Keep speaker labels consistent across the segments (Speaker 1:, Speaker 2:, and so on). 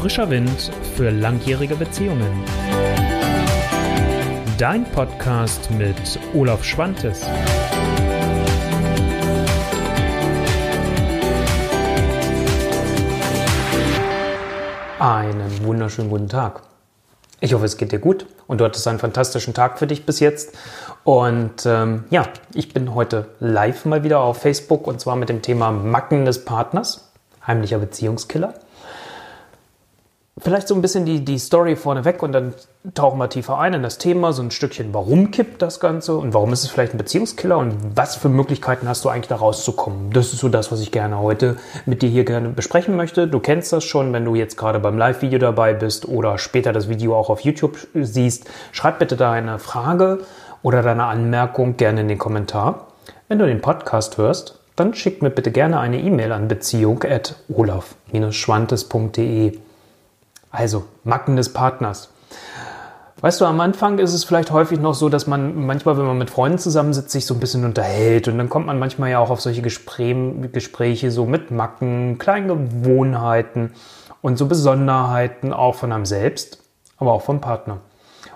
Speaker 1: Frischer Wind für langjährige Beziehungen. Dein Podcast mit Olaf Schwantes.
Speaker 2: Einen wunderschönen guten Tag. Ich hoffe, es geht dir gut und du hattest einen fantastischen Tag für dich bis jetzt. Und ähm, ja, ich bin heute live mal wieder auf Facebook und zwar mit dem Thema Macken des Partners, heimlicher Beziehungskiller vielleicht so ein bisschen die, die Story vorneweg und dann tauchen wir tiefer ein in das Thema, so ein Stückchen, warum kippt das Ganze und warum ist es vielleicht ein Beziehungskiller und was für Möglichkeiten hast du eigentlich da rauszukommen. Das ist so das, was ich gerne heute mit dir hier gerne besprechen möchte. Du kennst das schon, wenn du jetzt gerade beim Live-Video dabei bist oder später das Video auch auf YouTube siehst. Schreib bitte deine Frage oder deine Anmerkung gerne in den Kommentar. Wenn du den Podcast hörst, dann schick mir bitte gerne eine E-Mail an beziehung at olaf-schwantes.de. Also Macken des Partners. Weißt du, am Anfang ist es vielleicht häufig noch so, dass man manchmal, wenn man mit Freunden zusammensitzt, sich so ein bisschen unterhält. Und dann kommt man manchmal ja auch auf solche Gespräche so mit Macken, kleinen Gewohnheiten und so Besonderheiten auch von einem selbst, aber auch vom Partner.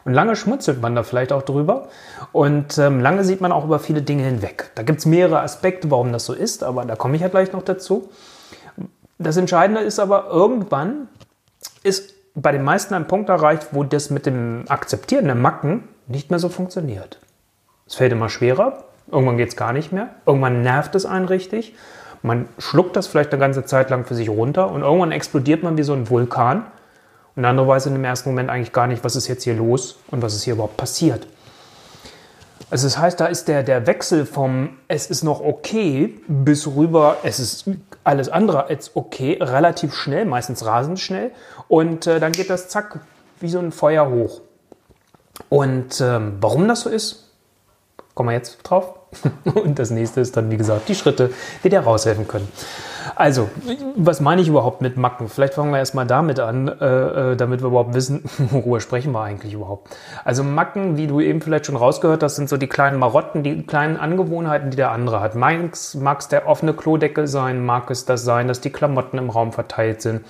Speaker 2: Und lange schmutzelt man da vielleicht auch drüber. Und ähm, lange sieht man auch über viele Dinge hinweg. Da gibt es mehrere Aspekte, warum das so ist, aber da komme ich ja gleich noch dazu. Das Entscheidende ist aber, irgendwann ist bei den meisten ein Punkt erreicht, wo das mit dem Akzeptieren der Macken nicht mehr so funktioniert. Es fällt immer schwerer, irgendwann geht es gar nicht mehr, irgendwann nervt es einen richtig, man schluckt das vielleicht eine ganze Zeit lang für sich runter und irgendwann explodiert man wie so ein Vulkan und andere weiß in dem ersten Moment eigentlich gar nicht, was ist jetzt hier los und was ist hier überhaupt passiert. Also das heißt, da ist der, der Wechsel vom es ist noch okay bis rüber, es ist alles andere als okay, relativ schnell, meistens rasend schnell. Und äh, dann geht das zack, wie so ein Feuer hoch. Und ähm, warum das so ist, kommen wir jetzt drauf. Und das nächste ist dann, wie gesagt, die Schritte, die dir raushelfen können. Also, was meine ich überhaupt mit Macken? Vielleicht fangen wir erstmal damit an, äh, äh damit wir überhaupt wissen, worüber sprechen wir eigentlich überhaupt. Also Macken, wie du eben vielleicht schon rausgehört hast, sind so die kleinen Marotten, die kleinen Angewohnheiten, die der andere hat. Mag es der offene Klodeckel sein, mag es das sein, dass die Klamotten im Raum verteilt sind.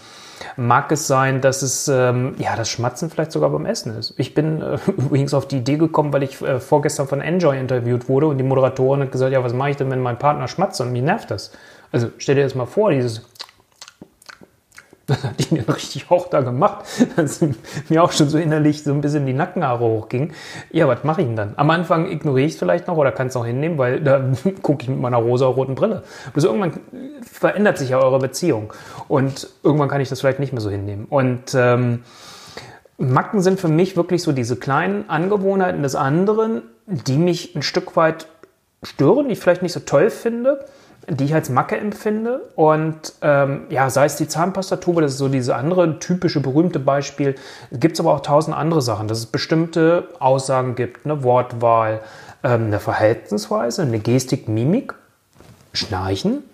Speaker 2: Mag es sein, dass es ähm, ja das Schmatzen vielleicht sogar beim Essen ist. Ich bin äh, übrigens auf die Idee gekommen, weil ich äh, vorgestern von Enjoy interviewt wurde und die Moderatorin hat gesagt, ja, was mache ich denn, wenn mein Partner schmatzt und mir nervt das? Also stell dir das mal vor, dieses das hat ihn ja richtig auch da gemacht, dass mir auch schon so innerlich so ein bisschen die Nackenhaare hochging. Ja, was mache ich denn dann? Am Anfang ignoriere ich es vielleicht noch oder kann es noch hinnehmen, weil da gucke ich mit meiner rosa-roten Brille. Bloß irgendwann verändert sich ja eure Beziehung und irgendwann kann ich das vielleicht nicht mehr so hinnehmen. Und ähm, Macken sind für mich wirklich so diese kleinen Angewohnheiten des anderen, die mich ein Stück weit stören, die ich vielleicht nicht so toll finde die ich als Macke empfinde. Und ähm, ja, sei es die Zahnpastatube, das ist so diese andere typische, berühmte Beispiel. Gibt es aber auch tausend andere Sachen, dass es bestimmte Aussagen gibt, eine Wortwahl, ähm, eine Verhaltensweise, eine Gestik, Mimik, Schnarchen.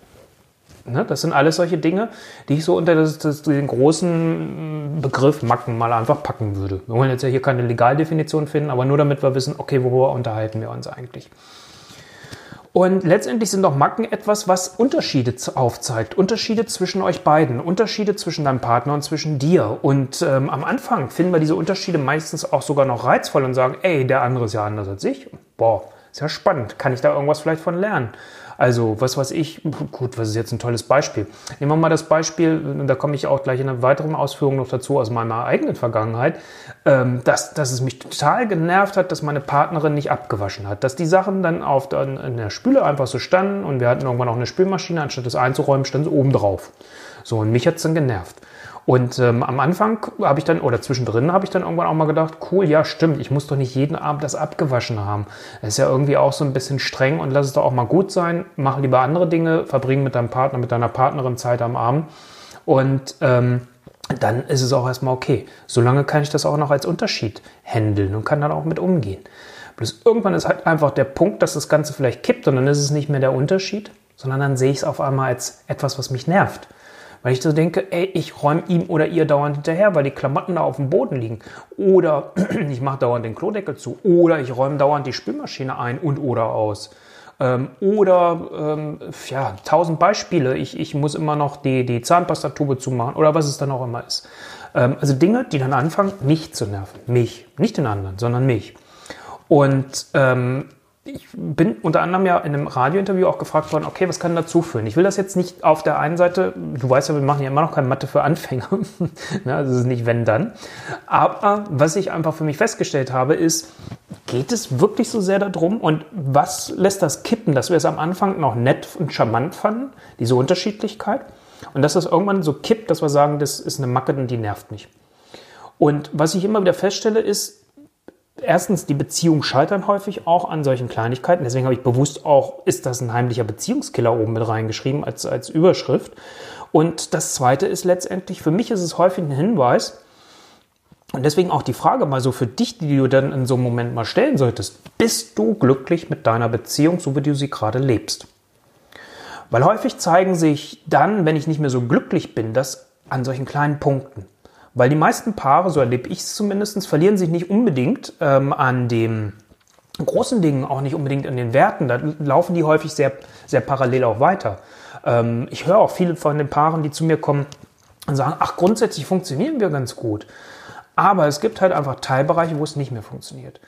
Speaker 2: Ne? Das sind alles solche Dinge, die ich so unter das, das, den großen Begriff Macken mal einfach packen würde. Wir wollen jetzt ja hier keine Legaldefinition finden, aber nur damit wir wissen, okay, worüber unterhalten wir uns eigentlich. Und letztendlich sind auch Macken etwas, was Unterschiede aufzeigt. Unterschiede zwischen euch beiden, Unterschiede zwischen deinem Partner und zwischen dir. Und ähm, am Anfang finden wir diese Unterschiede meistens auch sogar noch reizvoll und sagen, ey, der andere ist ja anders als ich. Boah, ist ja spannend. Kann ich da irgendwas vielleicht von lernen? Also, was weiß ich, gut, was ist jetzt ein tolles Beispiel? Nehmen wir mal das Beispiel, da komme ich auch gleich in einer weiteren Ausführung noch dazu aus meiner eigenen Vergangenheit, ähm, dass, dass es mich total genervt hat, dass meine Partnerin nicht abgewaschen hat. Dass die Sachen dann auf der, in der Spüle einfach so standen und wir hatten irgendwann noch eine Spülmaschine, anstatt das einzuräumen, stand es oben drauf. So, und mich hat es dann genervt. Und ähm, am Anfang habe ich dann, oder zwischendrin habe ich dann irgendwann auch mal gedacht, cool, ja stimmt, ich muss doch nicht jeden Abend das abgewaschen haben. Das ist ja irgendwie auch so ein bisschen streng und lass es doch auch mal gut sein. Mach lieber andere Dinge, verbring mit deinem Partner, mit deiner Partnerin Zeit am Abend. Und ähm, dann ist es auch erstmal okay. Solange kann ich das auch noch als Unterschied handeln und kann dann auch mit umgehen. Bloß irgendwann ist halt einfach der Punkt, dass das Ganze vielleicht kippt und dann ist es nicht mehr der Unterschied, sondern dann sehe ich es auf einmal als etwas, was mich nervt. Weil ich so denke, ey, ich räume ihm oder ihr dauernd hinterher, weil die Klamotten da auf dem Boden liegen. Oder ich mache dauernd den Klodeckel zu. Oder ich räume dauernd die Spülmaschine ein und oder aus. Ähm, oder ähm, ja, tausend Beispiele. Ich, ich muss immer noch die, die Zahnpastatube zumachen oder was es dann auch immer ist. Ähm, also Dinge, die dann anfangen, mich zu nerven. Mich. Nicht den anderen, sondern mich. Und ähm, ich bin unter anderem ja in einem Radiointerview auch gefragt worden, okay, was kann dazu führen? Ich will das jetzt nicht auf der einen Seite, du weißt ja, wir machen ja immer noch keine Mathe für Anfänger, ne, also es ist nicht wenn dann. Aber was ich einfach für mich festgestellt habe, ist, geht es wirklich so sehr darum und was lässt das kippen, dass wir es am Anfang noch nett und charmant fanden, diese Unterschiedlichkeit und dass das irgendwann so kippt, dass wir sagen, das ist eine Macke und die nervt mich. Und was ich immer wieder feststelle, ist, erstens, die Beziehungen scheitern häufig auch an solchen Kleinigkeiten. Deswegen habe ich bewusst auch, ist das ein heimlicher Beziehungskiller oben mit reingeschrieben als, als Überschrift. Und das zweite ist letztendlich, für mich ist es häufig ein Hinweis, und deswegen auch die Frage mal so für dich, die du dann in so einem Moment mal stellen solltest. Bist du glücklich mit deiner Beziehung, so wie du sie gerade lebst? Weil häufig zeigen sich dann, wenn ich nicht mehr so glücklich bin, das an solchen kleinen Punkten. Weil die meisten Paare, so erlebe ich es zumindest, verlieren sich nicht unbedingt ähm, an dem großen Dingen, auch nicht unbedingt an den Werten. Da laufen die häufig sehr, sehr parallel auch weiter. Ähm, ich höre auch viele von den Paaren, die zu mir kommen und sagen, ach, grundsätzlich funktionieren wir ganz gut. Aber es gibt halt einfach Teilbereiche, wo es nicht mehr funktioniert.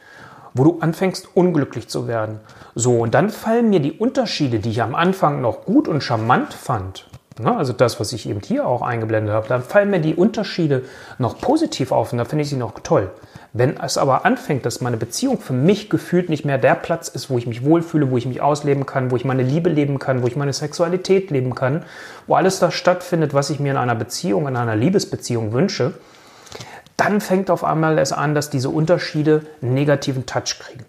Speaker 2: Wo du anfängst, unglücklich zu werden. So, und dann fallen mir die Unterschiede, die ich am Anfang noch gut und charmant fand? Also das, was ich eben hier auch eingeblendet habe, dann fallen mir die Unterschiede noch positiv auf und da finde ich sie noch toll. Wenn es aber anfängt, dass meine Beziehung für mich gefühlt nicht mehr der Platz ist, wo ich mich wohlfühle, wo ich mich ausleben kann, wo ich meine Liebe leben kann, wo ich meine Sexualität leben kann, wo alles das stattfindet, was ich mir in einer Beziehung, in einer Liebesbeziehung wünsche, dann fängt auf einmal es an, dass diese Unterschiede einen negativen Touch kriegen.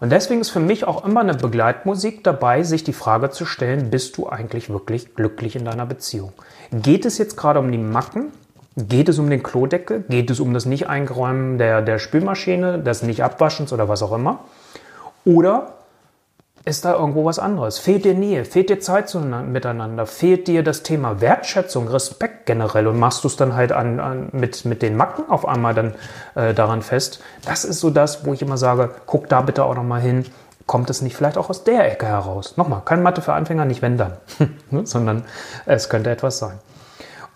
Speaker 2: Und deswegen ist für mich auch immer eine Begleitmusik dabei, sich die Frage zu stellen, bist du eigentlich wirklich glücklich in deiner Beziehung? Geht es jetzt gerade um die Macken? Geht es um den Klodeckel? Geht es um das Nicht-Eingeräumen der, der Spülmaschine, des Nicht-Abwaschens oder was auch immer? Oder ist da irgendwo was anderes? Fehlt dir Nähe? Fehlt dir Zeit miteinander? Fehlt dir das Thema Wertschätzung, Respekt generell? Und machst du es dann halt an, an, mit, mit den Macken auf einmal dann äh, daran fest? Das ist so das, wo ich immer sage, guck da bitte auch nochmal hin. Kommt es nicht vielleicht auch aus der Ecke heraus? Nochmal, kein Mathe für Anfänger, nicht wenn dann, ne? sondern es könnte etwas sein.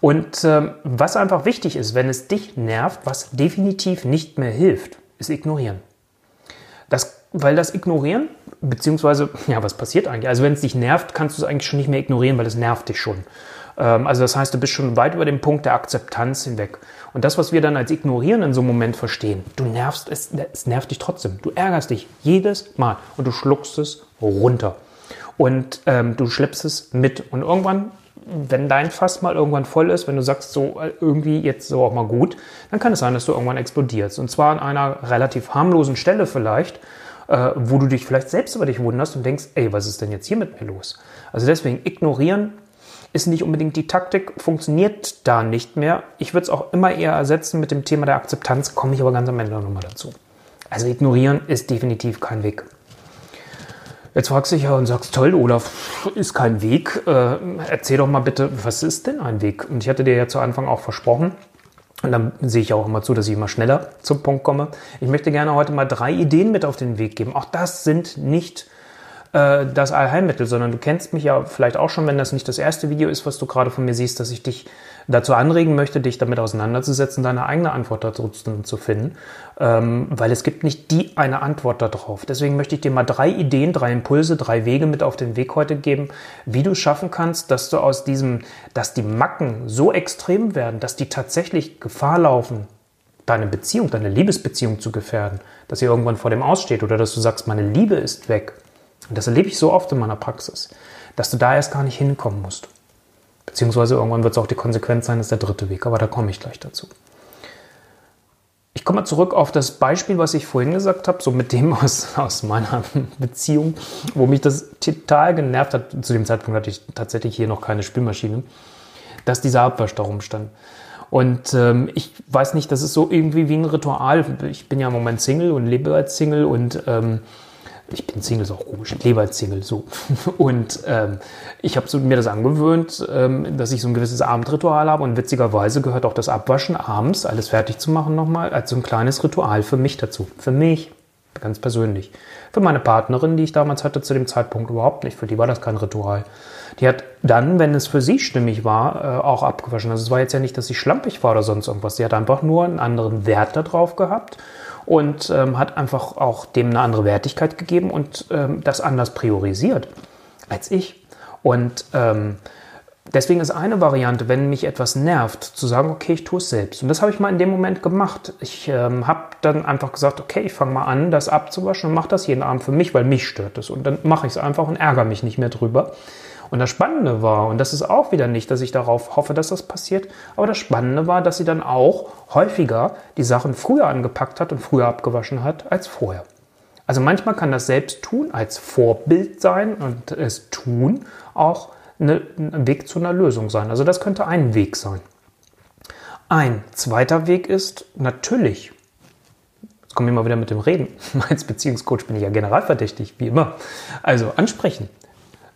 Speaker 2: Und ähm, was einfach wichtig ist, wenn es dich nervt, was definitiv nicht mehr hilft, ist ignorieren. Das weil das Ignorieren, beziehungsweise, ja, was passiert eigentlich? Also wenn es dich nervt, kannst du es eigentlich schon nicht mehr ignorieren, weil es nervt dich schon. Ähm, also das heißt, du bist schon weit über den Punkt der Akzeptanz hinweg. Und das, was wir dann als Ignorieren in so einem Moment verstehen, du nervst, es, es nervt dich trotzdem. Du ärgerst dich jedes Mal und du schluckst es runter. Und ähm, du schleppst es mit. Und irgendwann wenn dein Fass mal irgendwann voll ist, wenn du sagst, so äh, irgendwie jetzt so auch mal gut, dann kann es sein, dass du irgendwann explodierst. Und zwar an einer relativ harmlosen Stelle vielleicht, äh, wo du dich vielleicht selbst über dich wunderst und denkst, ey, was ist denn jetzt hier mit mir los? Also deswegen ignorieren ist nicht unbedingt die Taktik, funktioniert da nicht mehr. Ich würde es auch immer eher ersetzen mit dem Thema der Akzeptanz, komme ich aber ganz am Ende nochmal dazu. Also ignorieren ist definitiv kein Weg. Jetzt fragst du dich ja und sagst, toll, Olaf, ist kein Weg. Äh, erzähl doch mal bitte, was ist denn ein Weg? Und ich hatte dir ja zu Anfang auch versprochen, und dann sehe ich auch immer zu, dass ich immer schneller zum Punkt komme. Ich möchte gerne heute mal drei Ideen mit auf den Weg geben. Auch das sind nicht äh, das Allheilmittel, sondern du kennst mich ja vielleicht auch schon, wenn das nicht das erste Video ist, was du gerade von mir siehst, dass ich dich dazu anregen möchte, dich damit auseinanderzusetzen, deine eigene Antwort dazu zu finden, ähm, weil es gibt nicht die eine Antwort darauf. Deswegen möchte ich dir mal drei Ideen, drei Impulse, drei Wege mit auf den Weg heute geben, wie du schaffen kannst, dass du aus diesem, dass die Macken so extrem werden, dass die tatsächlich Gefahr laufen, deine Beziehung, deine Liebesbeziehung zu gefährden, dass sie irgendwann vor dem aussteht oder dass du sagst, meine Liebe ist weg. Und das erlebe ich so oft in meiner Praxis, dass du da erst gar nicht hinkommen musst. Beziehungsweise irgendwann wird es auch die Konsequenz sein, ist der dritte Weg, aber da komme ich gleich dazu. Ich komme mal zurück auf das Beispiel, was ich vorhin gesagt habe, so mit dem aus, aus meiner Beziehung, wo mich das total genervt hat. Zu dem Zeitpunkt hatte ich tatsächlich hier noch keine Spülmaschine, dass dieser Abwasch da rumstand. Und ähm, ich weiß nicht, das ist so irgendwie wie ein Ritual. Ich bin ja im Moment Single und lebe als Single und ähm, ich bin Single, ist auch komisch, ich lebe als Single so. Und ähm, ich habe so, mir das angewöhnt, ähm, dass ich so ein gewisses Abendritual habe und witzigerweise gehört auch das Abwaschen abends, alles fertig zu machen nochmal, als so ein kleines Ritual für mich dazu. Für mich, ganz persönlich. Für meine Partnerin, die ich damals hatte, zu dem Zeitpunkt überhaupt nicht. Für die war das kein Ritual. Die hat dann, wenn es für sie stimmig war, äh, auch abgewaschen. Also es war jetzt ja nicht, dass sie schlampig war oder sonst irgendwas. Sie hat einfach nur einen anderen Wert da drauf gehabt und ähm, hat einfach auch dem eine andere Wertigkeit gegeben und ähm, das anders priorisiert als ich. Und ähm, deswegen ist eine Variante, wenn mich etwas nervt, zu sagen, okay, ich tue es selbst. Und das habe ich mal in dem Moment gemacht. Ich ähm, habe dann einfach gesagt, okay, ich fange mal an, das abzuwaschen und mache das jeden Abend für mich, weil mich stört es. Und dann mache ich es einfach und ärgere mich nicht mehr drüber. Und das Spannende war, und das ist auch wieder nicht, dass ich darauf hoffe, dass das passiert, aber das Spannende war, dass sie dann auch häufiger die Sachen früher angepackt hat und früher abgewaschen hat als vorher. Also manchmal kann das Selbsttun als Vorbild sein und es tun auch ein Weg zu einer Lösung sein. Also das könnte ein Weg sein. Ein zweiter Weg ist natürlich, jetzt kommen wir mal wieder mit dem Reden, als Beziehungscoach bin ich ja generalverdächtig, wie immer. Also ansprechen,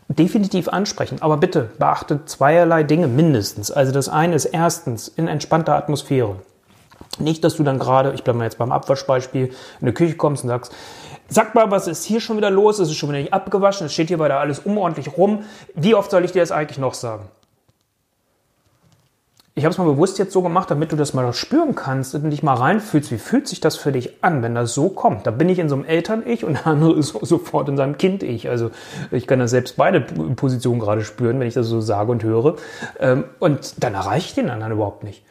Speaker 2: definitiv ansprechen. Aber bitte beachtet zweierlei Dinge mindestens. Also das eine ist erstens in entspannter Atmosphäre. Nicht, dass du dann gerade, ich bleibe mal jetzt beim Abwaschbeispiel, in die Küche kommst und sagst, sag mal, was ist hier schon wieder los? Es ist schon wieder nicht abgewaschen, es steht hier weiter alles unordentlich rum. Wie oft soll ich dir das eigentlich noch sagen? Ich habe es mal bewusst jetzt so gemacht, damit du das mal spüren kannst und dich mal reinfühlst, wie fühlt sich das für dich an, wenn das so kommt. Da bin ich in so einem Eltern-Ich und der andere ist sofort in seinem Kind-Ich. Also ich kann da selbst beide Positionen gerade spüren, wenn ich das so sage und höre. Ähm, und dann erreiche ich den anderen überhaupt nicht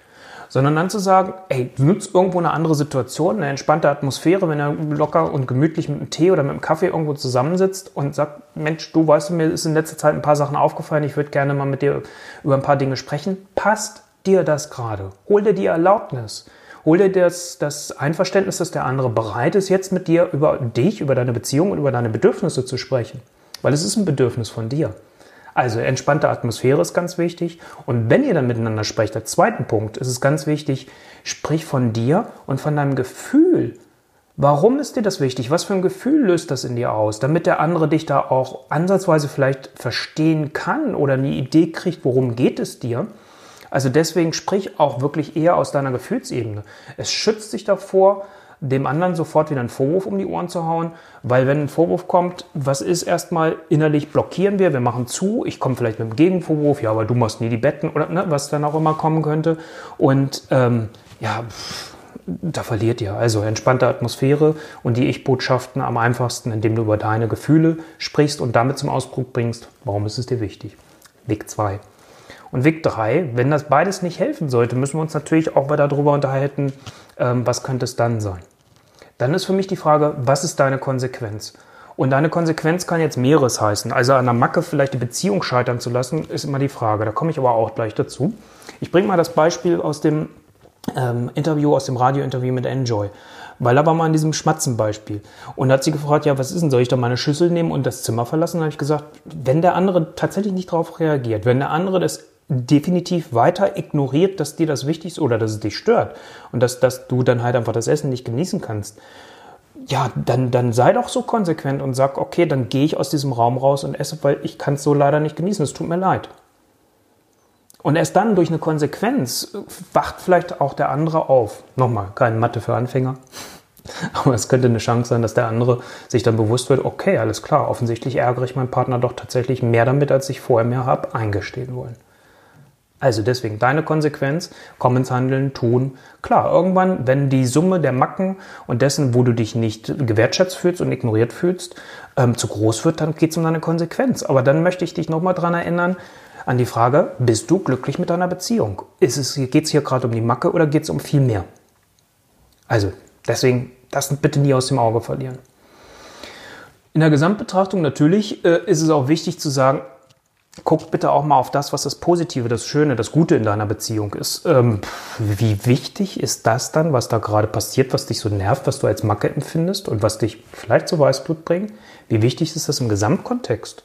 Speaker 2: sondern dann zu sagen, ey, du nutzt irgendwo eine andere Situation, eine entspannte Atmosphäre, wenn er locker und gemütlich mit einem Tee oder mit einem Kaffee irgendwo zusammensitzt und sagt, Mensch, du weißt, mir ist in letzter Zeit ein paar Sachen aufgefallen, ich würde gerne mal mit dir über ein paar Dinge sprechen. Passt dir das gerade? Hol dir die Erlaubnis. Hol dir das, das Einverständnis, dass der andere bereit ist, jetzt mit dir über dich, über deine Beziehung und über deine Bedürfnisse zu sprechen. Weil es ist ein Bedürfnis von dir. Also entspannte Atmosphäre ist ganz wichtig. Und wenn ihr dann miteinander sprecht, der zweite Punkt, ist es ganz wichtig, sprich von dir und von deinem Gefühl. Warum ist dir das wichtig? Was für ein Gefühl löst das in dir aus? Damit der andere dich da auch ansatzweise vielleicht verstehen kann oder eine Idee kriegt, worum geht es dir. Also deswegen sprich auch wirklich eher aus deiner Gefühlsebene. Es schützt dich davor, dem anderen sofort wieder einen Vorwurf um die Ohren zu hauen, weil wenn ein Vorwurf kommt, was ist erstmal innerlich blockieren wir, wir machen zu, ich komme vielleicht mit einem Gegenvorwurf, ja, aber du machst nie die Betten oder ne, was dann auch immer kommen könnte und ähm, ja, da verliert ihr. Also entspannte Atmosphäre und die Ich-Botschaften am einfachsten, indem du über deine Gefühle sprichst und damit zum Ausdruck bringst, warum ist es dir wichtig. Weg 2. Und Weg 3, wenn das beides nicht helfen sollte, müssen wir uns natürlich auch weiter darüber unterhalten, ähm, was könnte es dann sein. Dann ist für mich die Frage, was ist deine Konsequenz? Und deine Konsequenz kann jetzt mehreres heißen. Also an der Macke vielleicht die Beziehung scheitern zu lassen, ist immer die Frage. Da komme ich aber auch gleich dazu. Ich bringe mal das Beispiel aus dem ähm, Interview, aus dem Radiointerview mit Enjoy. Weil da war mal in diesem Schmatzenbeispiel. Und da hat sie gefragt, ja, was ist denn, soll ich da meine Schüssel nehmen und das Zimmer verlassen? Da habe ich gesagt, wenn der andere tatsächlich nicht darauf reagiert, wenn der andere das definitiv weiter ignoriert, dass dir das wichtig ist oder dass es dich stört und dass, dass du dann halt einfach das Essen nicht genießen kannst, ja, dann, dann sei doch so konsequent und sag, okay, dann gehe ich aus diesem Raum raus und esse, weil ich kann es so leider nicht genießen, es tut mir leid. Und erst dann durch eine Konsequenz wacht vielleicht auch der andere auf. Nochmal, keine Mathe für Anfänger. Aber es könnte eine Chance sein, dass der andere sich dann bewusst wird, okay, alles klar, offensichtlich ärgere ich meinen Partner doch tatsächlich mehr damit, als ich vorher mehr habe eingestehen wollen. Also deswegen deine Konsequenz, komm ins Handeln, tun. Klar, irgendwann, wenn die Summe der Macken und dessen, wo du dich nicht gewertschätzt fühlst und ignoriert fühlst, ähm, zu groß wird, dann geht es um deine Konsequenz. Aber dann möchte ich dich nochmal dran erinnern, an die Frage, bist du glücklich mit deiner Beziehung? Geht es geht's hier gerade um die Macke oder geht es um viel mehr? Also, deswegen das bitte nie aus dem Auge verlieren. In der Gesamtbetrachtung natürlich äh, ist es auch wichtig zu sagen, guck bitte auch mal auf das, was das Positive, das Schöne, das Gute in deiner Beziehung ist. Ähm, wie wichtig ist das dann, was da gerade passiert, was dich so nervt, was du als Macke empfindest und was dich vielleicht zu Weißblut bringt? Wie wichtig ist das im Gesamtkontext?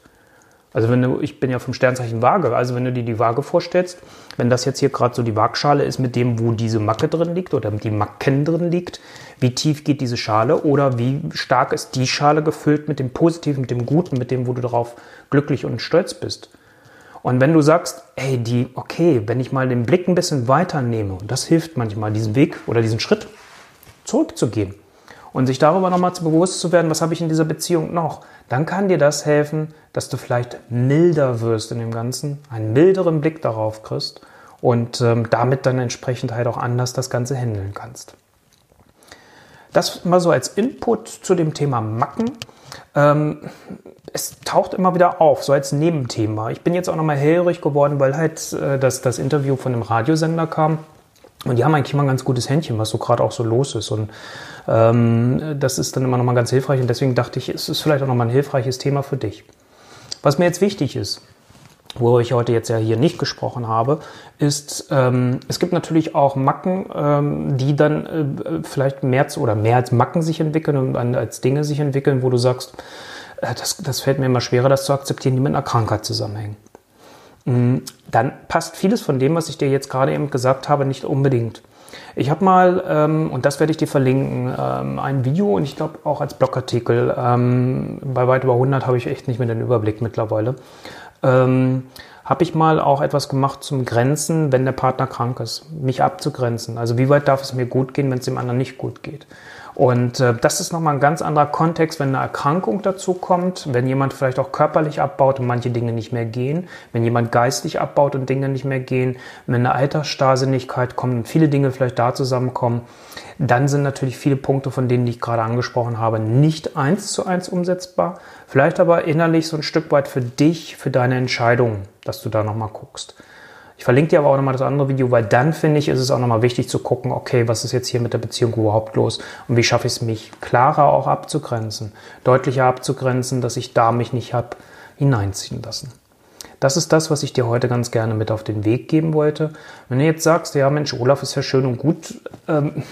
Speaker 2: Also wenn du, ich bin ja vom Sternzeichen Waage, also wenn du dir die Waage vorstellst, wenn das jetzt hier gerade so die Waagschale ist mit dem, wo diese Macke drin liegt oder die Macken drin liegt, wie tief geht diese Schale oder wie stark ist die Schale gefüllt mit dem Positiven, mit dem Guten, mit dem, wo du darauf glücklich und stolz bist? Und wenn du sagst, ey, die, okay, wenn ich mal den Blick ein bisschen weiter nehme, und das hilft manchmal, diesen Weg oder diesen Schritt zurückzugehen und sich darüber nochmal zu bewusst zu werden, was habe ich in dieser Beziehung noch, dann kann dir das helfen, dass du vielleicht milder wirst in dem Ganzen, einen milderen Blick darauf kriegst und ähm, damit dann entsprechend halt auch anders das Ganze handeln kannst. Das mal so als Input zu dem Thema Macken. Ähm, es taucht immer wieder auf, so als Nebenthema. Ich bin jetzt auch nochmal hellhörig geworden, weil halt äh, das, das Interview von einem Radiosender kam. Und die haben eigentlich immer ein ganz gutes Händchen, was so gerade auch so los ist. Und ähm, das ist dann immer nochmal ganz hilfreich. Und deswegen dachte ich, es ist vielleicht auch nochmal ein hilfreiches Thema für dich. Was mir jetzt wichtig ist, wo ich heute jetzt ja hier nicht gesprochen habe, ist, ähm, es gibt natürlich auch Macken, ähm, die dann äh, vielleicht mehr zu, oder mehr als Macken sich entwickeln und als Dinge sich entwickeln, wo du sagst, das, das fällt mir immer schwerer, das zu akzeptieren, die mit einer Krankheit zusammenhängen. Mhm. Dann passt vieles von dem, was ich dir jetzt gerade eben gesagt habe, nicht unbedingt. Ich habe mal, ähm, und das werde ich dir verlinken, ähm, ein Video und ich glaube auch als Blogartikel, ähm, bei weit über 100 habe ich echt nicht mehr den Überblick mittlerweile, ähm, habe ich mal auch etwas gemacht zum Grenzen, wenn der Partner krank ist, mich abzugrenzen. Also wie weit darf es mir gut gehen, wenn es dem anderen nicht gut geht. Und äh, das ist nochmal ein ganz anderer Kontext, wenn eine Erkrankung dazu kommt, wenn jemand vielleicht auch körperlich abbaut und manche Dinge nicht mehr gehen, wenn jemand geistig abbaut und Dinge nicht mehr gehen, wenn eine Altersstarrsinnigkeit kommt und viele Dinge vielleicht da zusammenkommen, dann sind natürlich viele Punkte von denen, ich gerade angesprochen habe, nicht eins zu eins umsetzbar, vielleicht aber innerlich so ein Stück weit für dich, für deine Entscheidung, dass du da nochmal guckst. Ich verlinke dir aber auch nochmal das andere Video, weil dann finde ich, ist es auch nochmal wichtig zu gucken, okay, was ist jetzt hier mit der Beziehung überhaupt los und wie schaffe ich es, mich klarer auch abzugrenzen, deutlicher abzugrenzen, dass ich da mich nicht habe hineinziehen lassen. Das ist das, was ich dir heute ganz gerne mit auf den Weg geben wollte. Wenn du jetzt sagst, ja Mensch, Olaf ist ja schön und gut, ähm,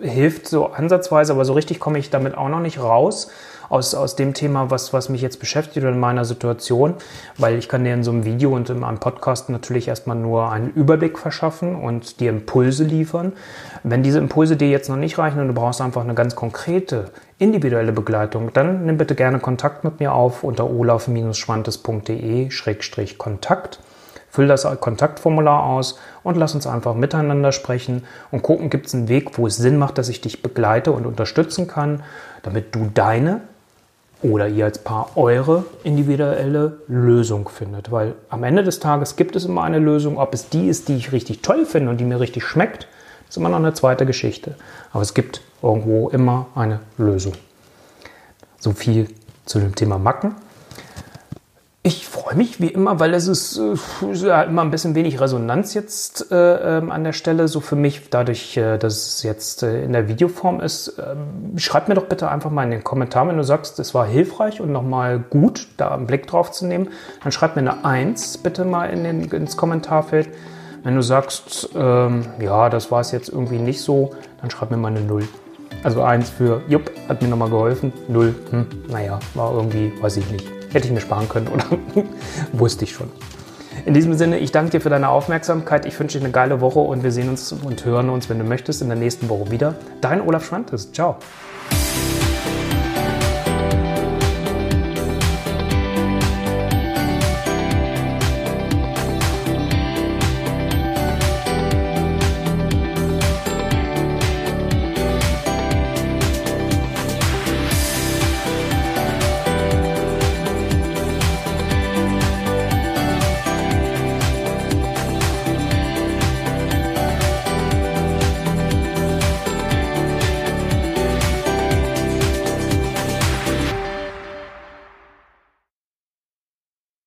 Speaker 2: hilft so ansatzweise, aber so richtig komme ich damit auch noch nicht raus aus, aus dem Thema, was, was mich jetzt beschäftigt oder in meiner Situation, weil ich kann dir in so einem Video und in einem Podcast natürlich erstmal nur einen Überblick verschaffen und dir Impulse liefern. Wenn diese Impulse dir jetzt noch nicht reichen und du brauchst einfach eine ganz konkrete, individuelle Begleitung, dann nimm bitte gerne Kontakt mit mir auf unter olaf-schwantes.de-kontakt. Füll das Kontaktformular aus und lass uns einfach miteinander sprechen und gucken, gibt es einen Weg, wo es Sinn macht, dass ich dich begleite und unterstützen kann, damit du deine oder ihr als Paar eure individuelle Lösung findet. Weil am Ende des Tages gibt es immer eine Lösung. Ob es die ist, die ich richtig toll finde und die mir richtig schmeckt, ist immer noch eine zweite Geschichte. Aber es gibt irgendwo immer eine Lösung. So viel zu dem Thema Macken. Ich freue mich wie immer, weil es ist äh, ja, immer ein bisschen wenig Resonanz jetzt äh, ähm, an der Stelle. So für mich, dadurch, äh, dass es jetzt äh, in der Videoform ist. Ähm, schreib mir doch bitte einfach mal in den Kommentaren, wenn du sagst, es war hilfreich und nochmal gut, da einen Blick drauf zu nehmen. Dann schreib mir eine 1 bitte mal in den, ins Kommentarfeld. Wenn du sagst, ähm, ja, das war es jetzt irgendwie nicht so, dann schreib mir mal eine 0. Also 1 für, jupp, hat mir nochmal geholfen. 0, hm, naja, war irgendwie, weiß ich nicht. Hätte ich mir sparen können oder wusste ich schon. In diesem Sinne, ich danke dir für deine Aufmerksamkeit. Ich wünsche dir eine geile Woche und wir sehen uns und hören uns, wenn du möchtest, in der nächsten Woche wieder. Dein Olaf Schwantes. Ciao.